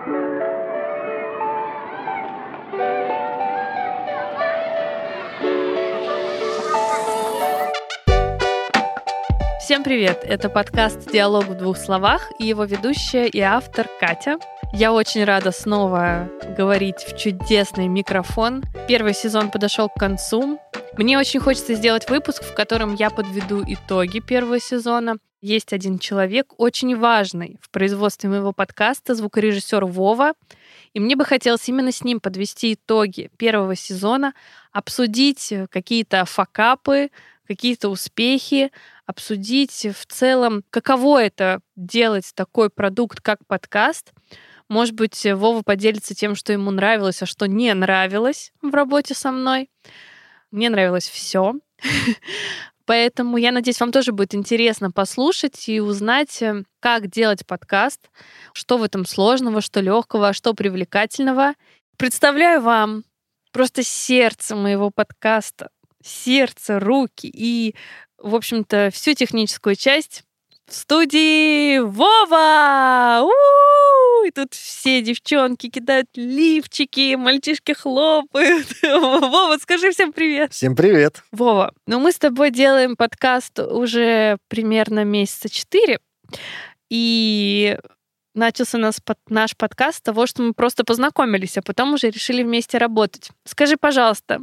Всем привет! Это подкаст «Диалог в двух словах» и его ведущая и автор Катя. Я очень рада снова говорить в чудесный микрофон. Первый сезон подошел к концу. Мне очень хочется сделать выпуск, в котором я подведу итоги первого сезона. Есть один человек, очень важный в производстве моего подкаста, звукорежиссер Вова. И мне бы хотелось именно с ним подвести итоги первого сезона, обсудить какие-то факапы, какие-то успехи, обсудить в целом, каково это делать такой продукт, как подкаст. Может быть, Вова поделится тем, что ему нравилось, а что не нравилось в работе со мной. Мне нравилось все. Поэтому я надеюсь, вам тоже будет интересно послушать и узнать, э, как делать подкаст, что в этом сложного, что легкого, что привлекательного. Представляю вам просто сердце моего подкаста, сердце, руки и в общем-то, всю техническую часть в студии Вова! У-у-у! И тут все девчонки кидают лифчики, мальчишки хлопают. Вова, скажи всем привет. Всем привет. Вова, ну мы с тобой делаем подкаст уже примерно месяца четыре. И начался нас, наш подкаст с того, что мы просто познакомились, а потом уже решили вместе работать. Скажи, пожалуйста,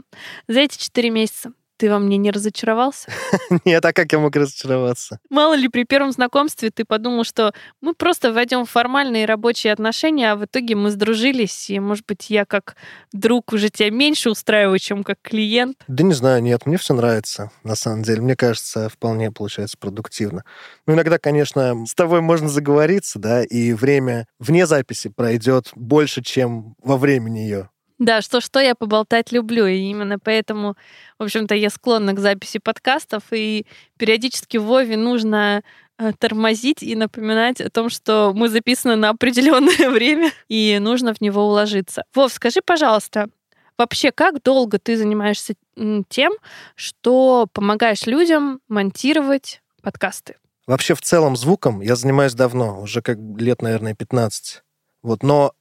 за эти четыре месяца ты во мне не разочаровался? Нет, а как я мог разочароваться? Мало ли, при первом знакомстве ты подумал, что мы просто войдем в формальные рабочие отношения, а в итоге мы сдружились, и, может быть, я как друг уже тебя меньше устраиваю, чем как клиент? Да не знаю, нет, мне все нравится, на самом деле. Мне кажется, вполне получается продуктивно. Ну, иногда, конечно, с тобой можно заговориться, да, и время вне записи пройдет больше, чем во время нее. Да, что-что я поболтать люблю, и именно поэтому, в общем-то, я склонна к записи подкастов, и периодически Вове нужно э, тормозить и напоминать о том, что мы записаны на определенное время, и нужно в него уложиться. Вов, скажи, пожалуйста, вообще, как долго ты занимаешься тем, что помогаешь людям монтировать подкасты? Вообще, в целом, звуком я занимаюсь давно, уже как лет, наверное, 15. Вот, но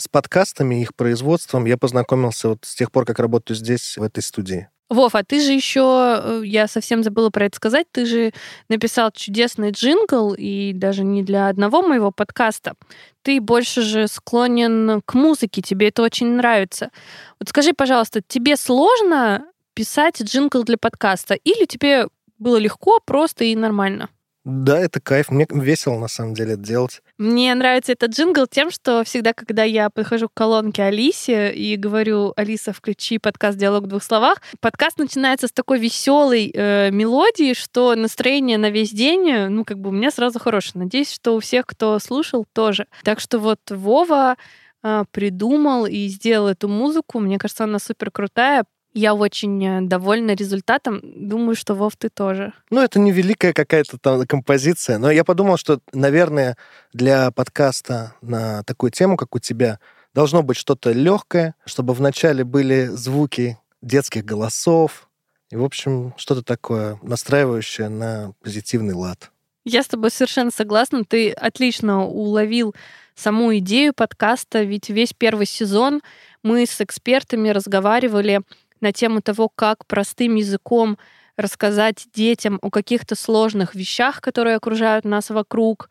с подкастами, их производством я познакомился вот с тех пор, как работаю здесь, в этой студии. Вов, а ты же еще, э, я совсем забыла про это сказать, ты же написал чудесный джингл, и даже не для одного моего подкаста. Ты больше же склонен к музыке, тебе это очень нравится. Вот скажи, пожалуйста, тебе сложно писать джингл для подкаста, или тебе было легко, просто и нормально? Да, это кайф. Мне весело, на самом деле, это делать. Мне нравится этот джингл тем, что всегда, когда я подхожу к колонке Алисе и говорю, Алиса, включи подкаст «Диалог в двух словах», подкаст начинается с такой веселой э, мелодии, что настроение на весь день, ну, как бы у меня сразу хорошее. Надеюсь, что у всех, кто слушал, тоже. Так что вот Вова э, придумал и сделал эту музыку. Мне кажется, она супер крутая. Я очень э, довольна результатом. Думаю, что Вов, ты тоже. Ну, это не великая какая-то там композиция, но я подумал, что, наверное, для подкаста на такую тему, как у тебя, должно быть что-то легкое, чтобы вначале были звуки детских голосов, и, в общем, что-то такое настраивающее на позитивный лад. Я с тобой совершенно согласна. Ты отлично уловил саму идею подкаста, ведь весь первый сезон мы с экспертами разговаривали на тему того, как простым языком рассказать детям о каких-то сложных вещах, которые окружают нас вокруг.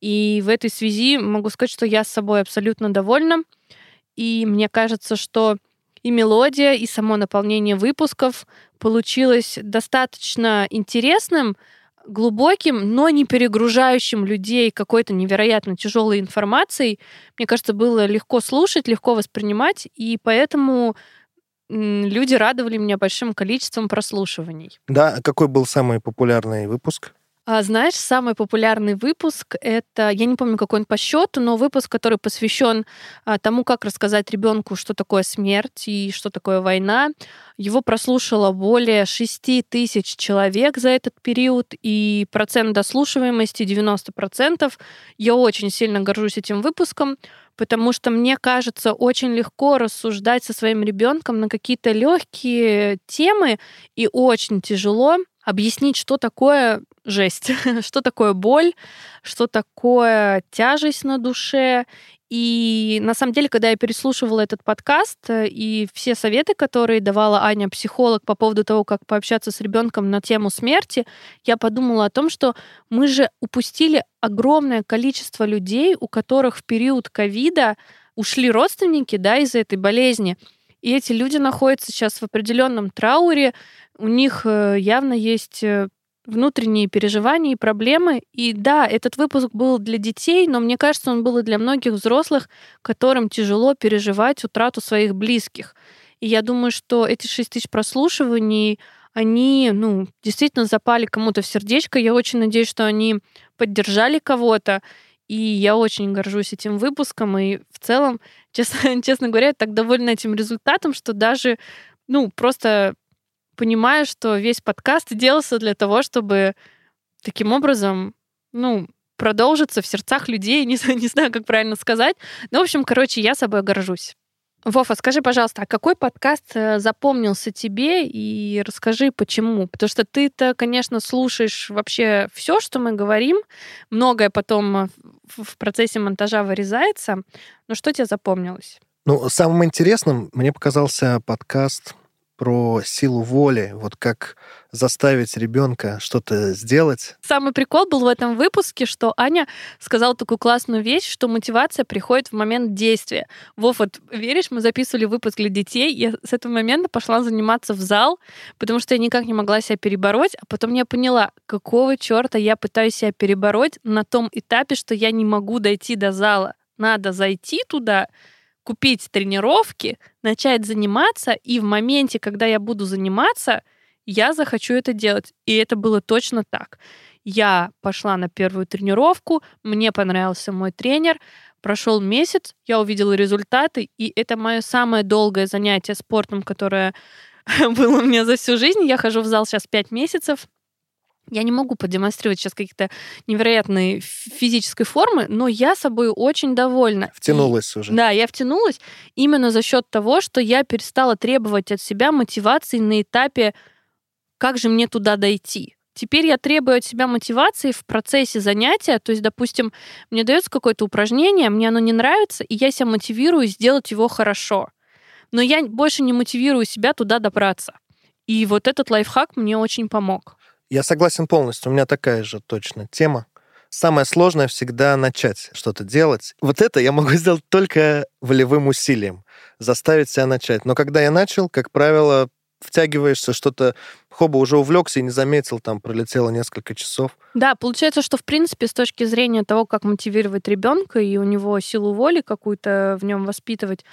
И в этой связи могу сказать, что я с собой абсолютно довольна. И мне кажется, что и мелодия, и само наполнение выпусков получилось достаточно интересным, глубоким, но не перегружающим людей какой-то невероятно тяжелой информацией. Мне кажется, было легко слушать, легко воспринимать, и поэтому люди радовали меня большим количеством прослушиваний. Да, а какой был самый популярный выпуск? А, знаешь, самый популярный выпуск это, я не помню, какой он по счету, но выпуск, который посвящен а, тому, как рассказать ребенку, что такое смерть и что такое война. Его прослушало более 6 тысяч человек за этот период, и процент дослушиваемости 90%. Я очень сильно горжусь этим выпуском, потому что мне кажется очень легко рассуждать со своим ребенком на какие-то легкие темы и очень тяжело объяснить, что такое жесть. что такое боль, что такое тяжесть на душе. И на самом деле, когда я переслушивала этот подкаст э, и все советы, которые давала Аня, психолог, по поводу того, как пообщаться с ребенком на тему смерти, я подумала о том, что мы же упустили огромное количество людей, у которых в период ковида ушли родственники да, из-за этой болезни. И эти люди находятся сейчас в определенном трауре, у них э, явно есть э, внутренние переживания и проблемы. И да, этот выпуск был для детей, но мне кажется, он был и для многих взрослых, которым тяжело переживать утрату своих близких. И я думаю, что эти 6 тысяч прослушиваний, они, ну, действительно запали кому-то в сердечко. Я очень надеюсь, что они поддержали кого-то. И я очень горжусь этим выпуском. И в целом, честно, честно говоря, так довольна этим результатом, что даже, ну, просто понимаю, что весь подкаст делался для того, чтобы таким образом, ну, продолжиться в сердцах людей, не, не знаю, как правильно сказать. Ну, в общем, короче, я собой горжусь. Вова, скажи, пожалуйста, а какой подкаст э, запомнился тебе и расскажи, почему? Потому что ты-то, конечно, слушаешь вообще все, что мы говорим, многое потом в процессе монтажа вырезается. Но что тебе запомнилось? Ну, самым интересным мне показался подкаст про силу воли, вот как заставить ребенка что-то сделать. Самый прикол был в этом выпуске, что Аня сказала такую классную вещь, что мотивация приходит в момент действия. Вов, вот веришь, мы записывали выпуск для детей, я с этого момента пошла заниматься в зал, потому что я никак не могла себя перебороть, а потом я поняла, какого черта я пытаюсь себя перебороть на том этапе, что я не могу дойти до зала. Надо зайти туда, купить тренировки, начать заниматься, и в моменте, когда я буду заниматься, я захочу это делать. И это было точно так. Я пошла на первую тренировку, мне понравился мой тренер, прошел месяц, я увидела результаты, и это мое самое долгое занятие спортом, которое было у меня за всю жизнь. Я хожу в зал сейчас пять месяцев, я не могу продемонстрировать сейчас какие-то невероятные физической формы, но я собой очень довольна. Втянулась и, уже. Да, я втянулась именно за счет того, что я перестала требовать от себя мотивации на этапе, как же мне туда дойти. Теперь я требую от себя мотивации в процессе занятия. То есть, допустим, мне дается какое-то упражнение, мне оно не нравится, и я себя мотивирую сделать его хорошо. Но я больше не мотивирую себя туда добраться. И вот этот лайфхак мне очень помог. Я согласен полностью. У меня такая же точно тема. Самое сложное всегда начать что-то делать. Вот это я могу сделать только волевым усилием, заставить себя начать. Но когда я начал, как правило, втягиваешься, что-то хоба уже увлекся и не заметил, там пролетело несколько часов. Да, получается, что в принципе с точки зрения того, как мотивировать ребенка и у него силу воли какую-то в нем воспитывать,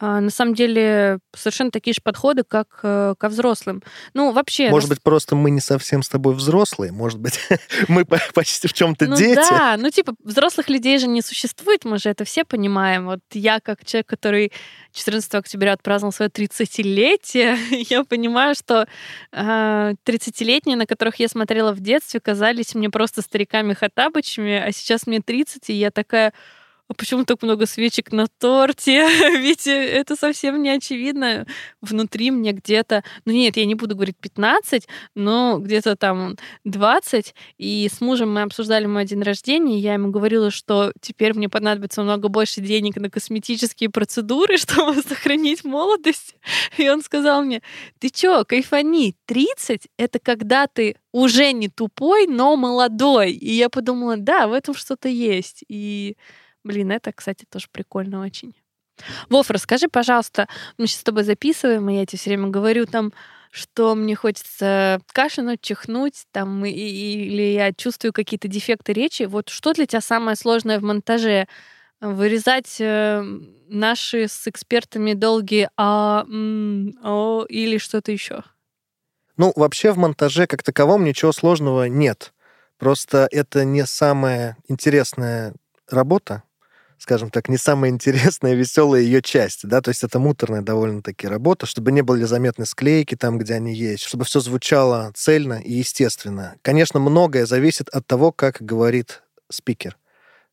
на самом деле совершенно такие же подходы, как э, ко взрослым. Ну, вообще... Может быть, просто мы не совсем с тобой взрослые, может быть, мы почти в чем-то ну, дети. Да, ну типа взрослых людей же не существует, мы же это все понимаем. Вот я, как человек, который 14 октября отпраздновал свое 30-летие, я понимаю, что э, 30-летние, на которых я смотрела в детстве, казались мне просто стариками-хатабычами, а сейчас мне 30, и я такая а почему так много свечек на торте? Ведь э, это совсем не очевидно. Внутри мне где-то, ну нет, я не буду говорить 15, но где-то там 20. И с мужем мы обсуждали мой день рождения, и я ему говорила, что теперь мне понадобится много больше денег на косметические процедуры, чтобы сохранить молодость. И он сказал мне, ты чё, кайфани, 30 — это когда ты уже не тупой, но молодой. И я подумала, да, в этом что-то есть. И Блин, это, кстати, тоже прикольно очень. Вов, расскажи, пожалуйста, мы сейчас с тобой записываем, и я тебе все время говорю там, что мне хочется кашлянуть, чихнуть, там, и, или я чувствую какие-то дефекты речи. Вот что для тебя самое сложное в монтаже? Вырезать э, наши с экспертами долгие а, м, о или что-то еще? Ну, вообще в монтаже как таковом ничего сложного нет. Просто это не самая интересная работа, скажем так, не самая интересная, веселая ее часть, да, то есть это муторная довольно-таки работа, чтобы не были заметны склейки там, где они есть, чтобы все звучало цельно и естественно. Конечно, многое зависит от того, как говорит спикер.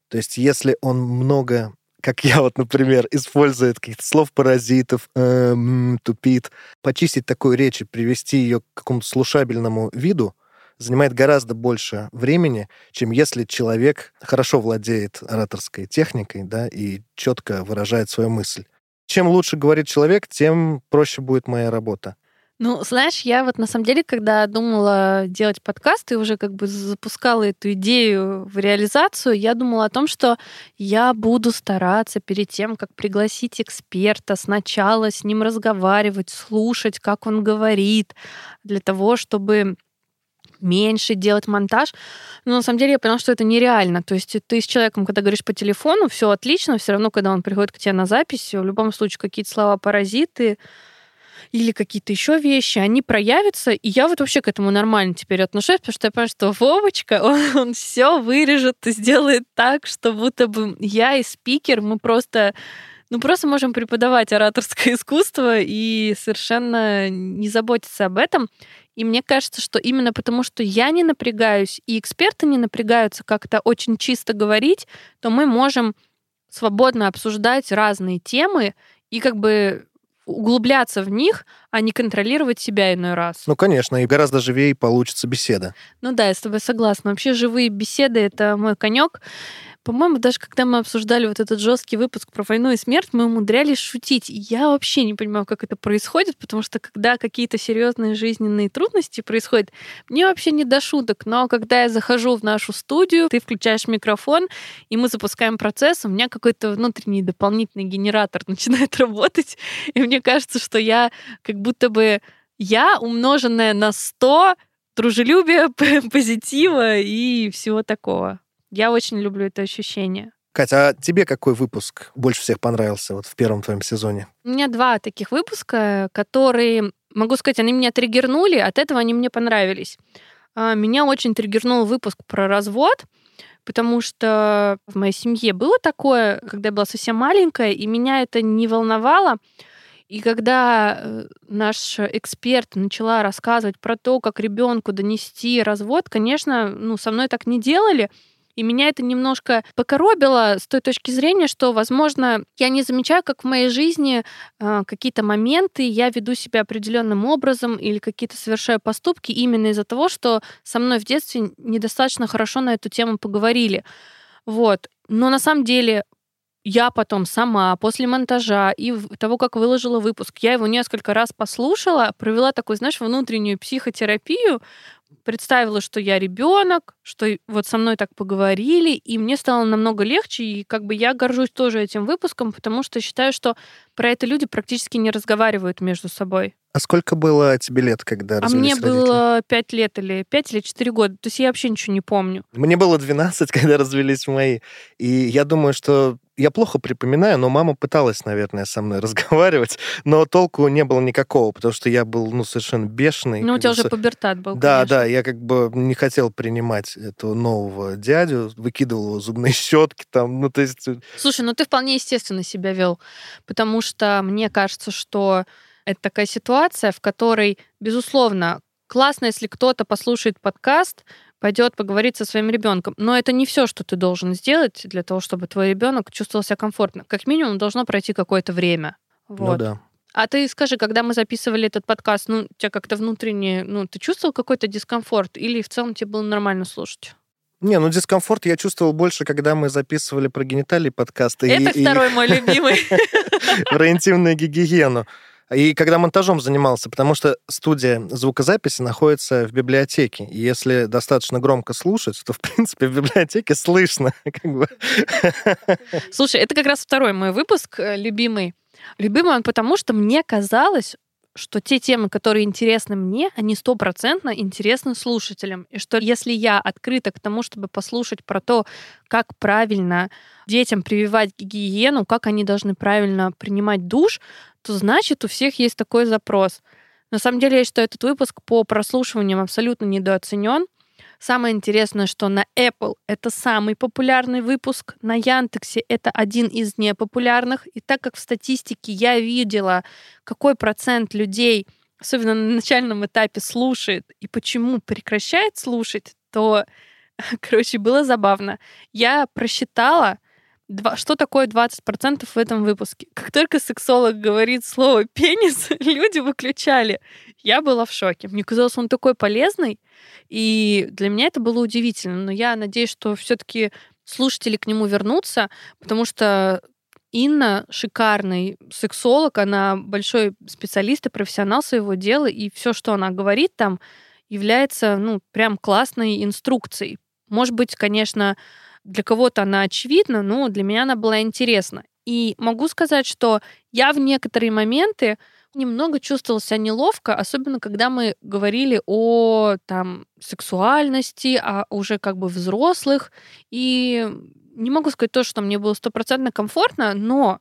То есть если он много как я вот, например, использует каких-то слов-паразитов, эм, тупит, почистить такую речь и привести ее к какому-то слушабельному виду, занимает гораздо больше времени, чем если человек хорошо владеет ораторской техникой, да, и четко выражает свою мысль. Чем лучше говорит человек, тем проще будет моя работа. Ну, знаешь, я вот на самом деле, когда думала делать подкаст и уже как бы запускала эту идею в реализацию, я думала о том, что я буду стараться перед тем, как пригласить эксперта, сначала с ним разговаривать, слушать, как он говорит, для того, чтобы меньше делать монтаж. Но на самом деле я поняла, что это нереально. То есть ты с человеком, когда говоришь по телефону, все отлично, все равно, когда он приходит к тебе на запись, в любом случае какие-то слова паразиты, или какие-то еще вещи, они проявятся, и я вот вообще к этому нормально теперь отношусь, потому что я понимаю, что Вовочка, он, он все вырежет и сделает так, что будто бы я и спикер, мы просто ну, просто можем преподавать ораторское искусство и совершенно не заботиться об этом. И мне кажется, что именно потому, что я не напрягаюсь, и эксперты не напрягаются как-то очень чисто говорить, то мы можем свободно обсуждать разные темы и как бы углубляться в них, а не контролировать себя иной раз. Ну, конечно, и гораздо живее получится беседа. Ну да, я с тобой согласна. Вообще живые беседы — это мой конек. По-моему, даже когда мы обсуждали вот этот жесткий выпуск про войну и смерть, мы умудрялись шутить. Я вообще не понимаю, как это происходит, потому что когда какие-то серьезные жизненные трудности происходят, мне вообще не до шуток. Но когда я захожу в нашу студию, ты включаешь микрофон, и мы запускаем процесс, у меня какой-то внутренний дополнительный генератор начинает работать, и мне кажется, что я как будто бы я, умноженная на 100, дружелюбия, позитива и всего такого. Я очень люблю это ощущение. Катя, а тебе какой выпуск больше всех понравился вот в первом твоем сезоне? У меня два таких выпуска, которые, могу сказать, они меня триггернули, от этого они мне понравились. А, меня очень триггернул выпуск про развод, потому что в моей семье было такое, когда я была совсем маленькая, и меня это не волновало. И когда э, наш эксперт начала рассказывать про то, как ребенку донести развод, конечно, ну, со мной так не делали, и меня это немножко покоробило с той точки зрения, что, возможно, я не замечаю, как в моей жизни э, какие-то моменты я веду себя определенным образом или какие-то совершаю поступки именно из-за того, что со мной в детстве недостаточно хорошо на эту тему поговорили. Вот. Но на самом деле я потом сама после монтажа и того, как выложила выпуск, я его несколько раз послушала, провела такую, знаешь, внутреннюю психотерапию, представила, что я ребенок, что вот со мной так поговорили, и мне стало намного легче, и как бы я горжусь тоже этим выпуском, потому что считаю, что про это люди практически не разговаривают между собой. А сколько было тебе лет, когда А мне родители? было 5 лет или 5 или 4 года. То есть я вообще ничего не помню. Мне было 12, когда развелись мои. И я думаю, что я плохо припоминаю, но мама пыталась, наверное, со мной разговаривать, но толку не было никакого, потому что я был, ну, совершенно бешеный. Ну, у тебя уже пубертат был, Да, конечно. да, я как бы не хотел принимать этого нового дядю, выкидывал его зубные щетки там, ну, то есть... Э, Слушай, ну ты вполне естественно себя вел, потому что мне кажется, что это такая ситуация, в которой, безусловно, классно, если кто-то послушает подкаст, пойдет поговорить со своим ребенком. Но это не все, что ты должен сделать для того, чтобы твой ребенок чувствовал себя комфортно. Как минимум должно пройти какое-то время. Ну вот. Ну да. А ты скажи, когда мы записывали этот подкаст, ну, тебя как-то внутренне, ну, ты чувствовал какой-то дискомфорт или в целом тебе было нормально слушать? Не, ну дискомфорт я чувствовал больше, когда мы записывали про гениталии подкасты. Это и, второй и... мой любимый. Про интимную гигиену. И когда монтажом занимался, потому что студия звукозаписи находится в библиотеке. И если достаточно громко слушать, то, в принципе, в библиотеке слышно. Как бы. Слушай, это как раз второй мой выпуск э, любимый. Любимый он потому, что мне казалось, что те темы, которые интересны мне, они стопроцентно интересны слушателям. И что если я открыта к тому, чтобы послушать про то, как правильно детям прививать гигиену, как они должны правильно принимать душ, то значит у всех есть такой запрос. На самом деле, я считаю, этот выпуск по прослушиваниям абсолютно недооценен. Самое интересное, что на Apple это самый популярный выпуск, на Яндексе это один из непопулярных. И так как в статистике я видела, какой процент людей, особенно на начальном этапе, слушает и почему прекращает слушать, то, короче, было забавно. Я просчитала, что такое 20% в этом выпуске? Как только сексолог говорит слово «пенис», люди выключали. Я была в шоке. Мне казалось, он такой полезный, и для меня это было удивительно. Но я надеюсь, что все-таки слушатели к нему вернутся, потому что Инна шикарный сексолог, она большой специалист и профессионал своего дела, и все, что она говорит там, является, ну, прям классной инструкцией. Может быть, конечно, для кого-то она очевидна, но для меня она была интересна. И могу сказать, что я в некоторые моменты немного чувствовала себя неловко, особенно когда мы говорили о там сексуальности, о уже как бы взрослых. И не могу сказать то, что мне было стопроцентно комфортно, но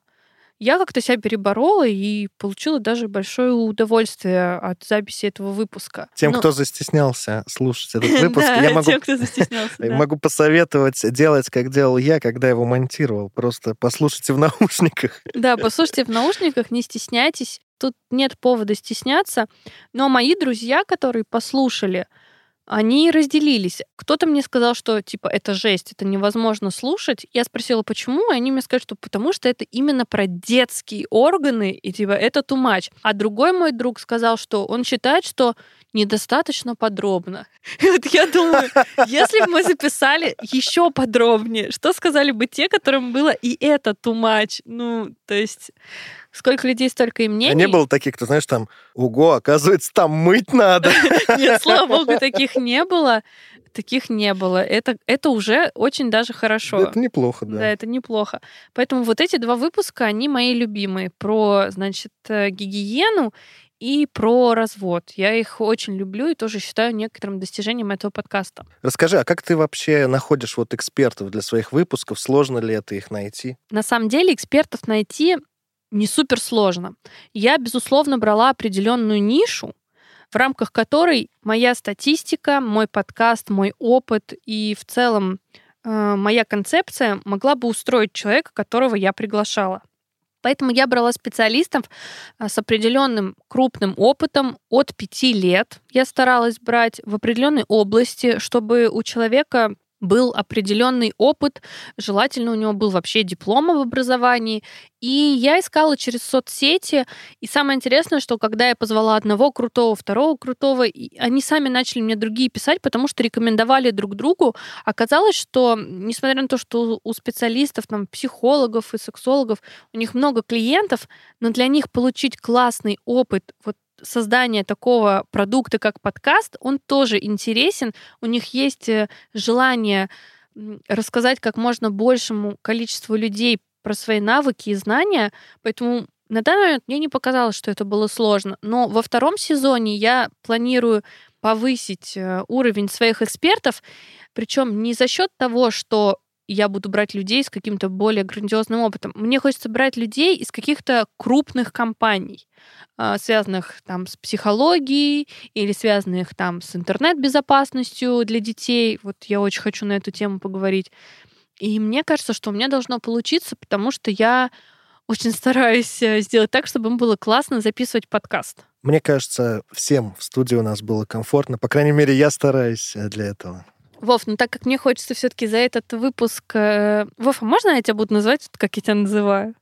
я как-то себя переборола и получила даже большое удовольствие от записи этого выпуска. Тем, ну, кто застеснялся слушать этот выпуск, я могу, тем, кто застеснялся, могу посоветовать делать, как делал я, когда его монтировал. Просто послушайте в наушниках. Да, послушайте в наушниках, не стесняйтесь. Тут нет повода стесняться. Но мои друзья, которые послушали, они разделились. Кто-то мне сказал, что типа это жесть, это невозможно слушать. Я спросила, почему, и они мне сказали, что потому что это именно про детские органы, и типа это much. А другой мой друг сказал, что он считает, что недостаточно подробно. И вот я думаю, если бы мы записали еще подробнее, что сказали бы те, которым было и это much? Ну, то есть сколько людей, столько и мнений. А не было таких, кто, знаешь, там, уго, оказывается, там мыть надо. Нет, слава богу, таких не было. Таких не было. Это, это уже очень даже хорошо. Это неплохо, да. Да, это неплохо. Поэтому вот эти два выпуска, они мои любимые. Про, значит, э, гигиену и про развод. Я их очень люблю и тоже считаю некоторым достижением этого подкаста. Расскажи, а как ты вообще находишь вот экспертов для своих выпусков? Сложно ли это их найти? На самом деле экспертов найти не супер сложно. Я, безусловно, брала определенную нишу, в рамках которой моя статистика, мой подкаст, мой опыт и в целом э, моя концепция могла бы устроить человека, которого я приглашала. Поэтому я брала специалистов э, с определенным крупным опытом от пяти лет. Я старалась брать в определенной области, чтобы у человека был определенный опыт, желательно у него был вообще диплом об образовании. И я искала через соцсети. И самое интересное, что когда я позвала одного крутого, второго крутого, они сами начали мне другие писать, потому что рекомендовали друг другу. Оказалось, что, несмотря на то, что у специалистов, там, психологов и сексологов, у них много клиентов, но для них получить классный опыт вот создания такого продукта, как подкаст, он тоже интересен. У них есть э, желание рассказать как можно большему количеству людей про свои навыки и знания, поэтому на данный момент мне не показалось, что это было сложно. Но во втором сезоне я планирую повысить э, уровень своих экспертов, причем не за счет того, что я буду брать людей с каким-то более грандиозным опытом. Мне хочется брать людей из каких-то крупных компаний, а, связанных там с психологией или связанных там с интернет-безопасностью для детей. Вот я очень хочу на эту тему поговорить. И мне кажется, что у меня должно получиться, потому что я очень стараюсь э, сделать так, чтобы им было классно записывать подкаст. Мне кажется, всем в студии у нас было комфортно. По крайней мере, я стараюсь э, для этого. Вов, ну так как мне хочется все-таки за этот выпуск... Э... Вов, а можно я тебя буду называть, как я тебя называю?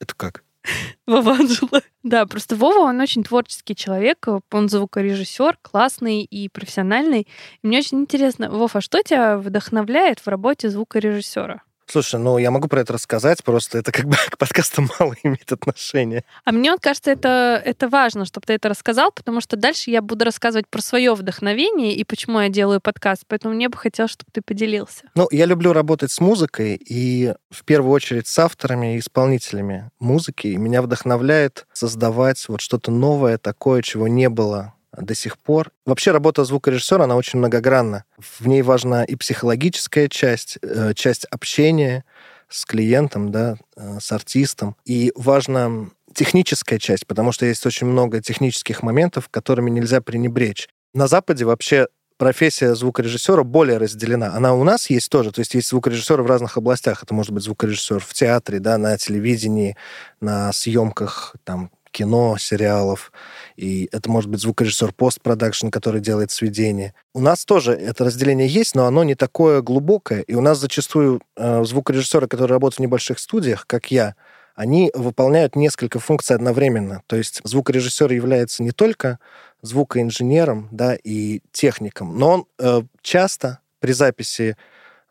Это как? Вова Анжела. Да, просто Вова, он очень творческий человек, он звукорежиссер, классный и профессиональный. И мне очень интересно, Вов, а что тебя вдохновляет в работе звукорежиссера? Слушай, ну я могу про это рассказать, просто это как бы к подкасту мало имеет отношения. А мне вот кажется, это, это важно, чтобы ты это рассказал, потому что дальше я буду рассказывать про свое вдохновение и почему я делаю подкаст. Поэтому мне бы хотелось, чтобы ты поделился. Ну, я люблю работать с музыкой и в первую очередь с авторами и исполнителями музыки. И меня вдохновляет создавать вот что-то новое, такое, чего не было до сих пор. Вообще работа звукорежиссера, она очень многогранна. В ней важна и психологическая часть, э, часть общения с клиентом, да, э, с артистом. И важна техническая часть, потому что есть очень много технических моментов, которыми нельзя пренебречь. На Западе вообще профессия звукорежиссера более разделена. Она у нас есть тоже, то есть есть звукорежиссеры в разных областях. Это может быть звукорежиссер в театре, да, на телевидении, на съемках там кино, сериалов, и это может быть звукорежиссер постпродакшн, который делает сведения. У нас тоже это разделение есть, но оно не такое глубокое, и у нас зачастую э, звукорежиссеры, которые работают в небольших студиях, как я, они выполняют несколько функций одновременно. То есть звукорежиссер является не только звукоинженером, да, и техником. Но он э, часто при записи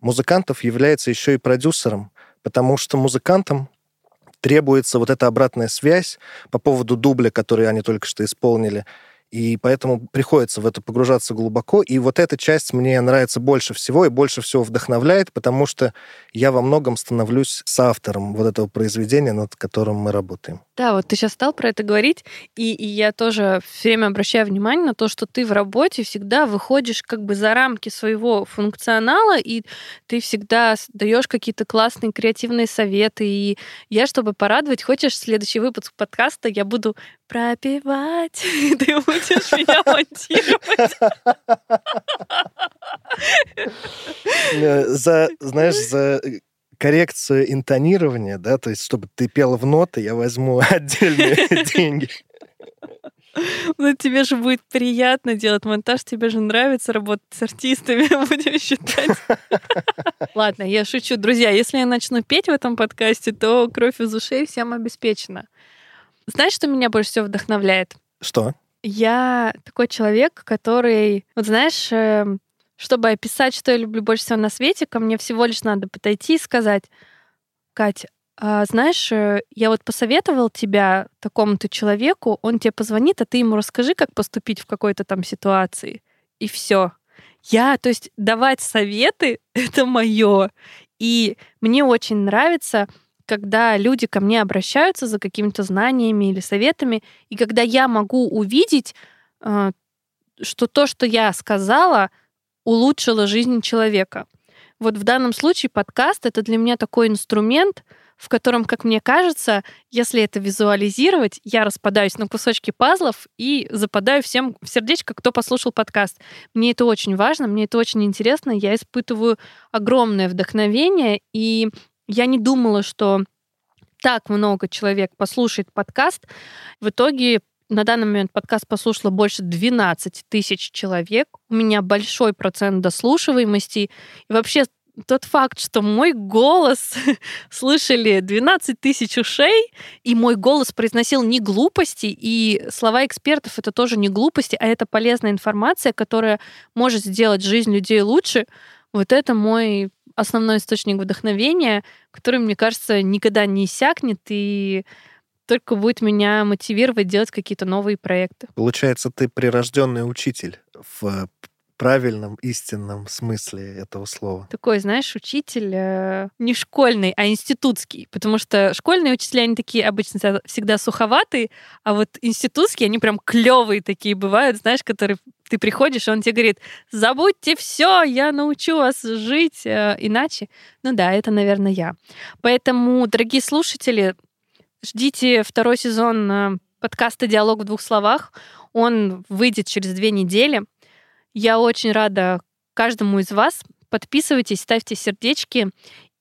музыкантов является еще и продюсером, потому что музыкантам требуется вот эта обратная связь по поводу дубля, который они только что исполнили. И поэтому приходится в это погружаться глубоко. И вот эта часть мне нравится больше всего и больше всего вдохновляет, потому что я во многом становлюсь соавтором вот этого произведения, над которым мы работаем. Да, вот ты сейчас стал про это говорить, и, и я тоже все время обращаю внимание на то, что ты в работе всегда выходишь как бы за рамки своего функционала, и ты всегда даешь какие-то классные креативные советы. И я, чтобы порадовать, хочешь следующий выпуск подкаста, я буду пропивать, ты будешь меня монтировать. Э, за, знаешь, за коррекцию интонирования, да, то есть чтобы ты пела в ноты, я возьму отдельные деньги. Ну, тебе же будет приятно делать монтаж, тебе же нравится работать с артистами, будем считать. Ладно, я шучу. Друзья, если я начну петь в этом подкасте, то кровь из ушей всем обеспечена. Знаешь, что меня больше всего вдохновляет? Что? Я такой человек, который, вот знаешь, эм, чтобы описать, что я люблю больше всего на свете, ко мне всего лишь надо подойти и сказать, Катя, а, знаешь, э, я вот посоветовал тебя такому-то человеку, он тебе позвонит, а ты ему расскажи, как поступить в какой-то там ситуации. И все. Я, то есть давать советы — это мое. И мне очень нравится, когда люди ко мне обращаются за какими-то знаниями или советами, и когда я могу увидеть, э, что то, что я сказала, улучшила жизнь человека. Вот в данном случае подкаст — это для меня такой инструмент, в котором, как мне кажется, если это визуализировать, я распадаюсь на кусочки пазлов и западаю всем в сердечко, кто послушал подкаст. Мне это очень важно, мне это очень интересно, я испытываю огромное вдохновение, и я не думала, что так много человек послушает подкаст. В итоге на данный момент подкаст послушало больше 12 тысяч человек. У меня большой процент дослушиваемости. И вообще тот факт, что мой голос слышали 12 тысяч ушей, и мой голос произносил не глупости, и слова экспертов это тоже не глупости, а это полезная информация, которая может сделать жизнь людей лучше, вот это мой основной источник вдохновения, который, мне кажется, никогда не иссякнет, и только будет меня мотивировать делать какие-то новые проекты. Получается, ты прирожденный учитель в правильном, истинном смысле этого слова. Такой, знаешь, учитель э, не школьный, а институтский. Потому что школьные учителя, они такие обычно всегда суховатые, а вот институтские, они прям клевые такие бывают, знаешь, которые ты приходишь, и он тебе говорит, забудьте все, я научу вас жить э, иначе. Ну да, это, наверное, я. Поэтому, дорогие слушатели, Ждите второй сезон э, подкаста «Диалог в двух словах». Он выйдет через две недели. Я очень рада каждому из вас. Подписывайтесь, ставьте сердечки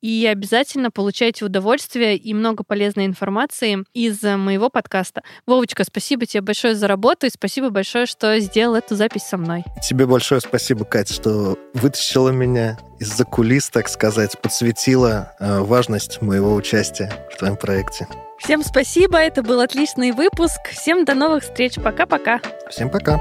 и обязательно получайте удовольствие и много полезной информации из э, моего подкаста. Вовочка, спасибо тебе большое за работу и спасибо большое, что сделал эту запись со мной. Тебе большое спасибо, Катя, что вытащила меня из-за кулис, так сказать, подсветила э, важность моего участия в твоем проекте. Всем спасибо, это был отличный выпуск. Всем до новых встреч. Пока-пока. Всем пока.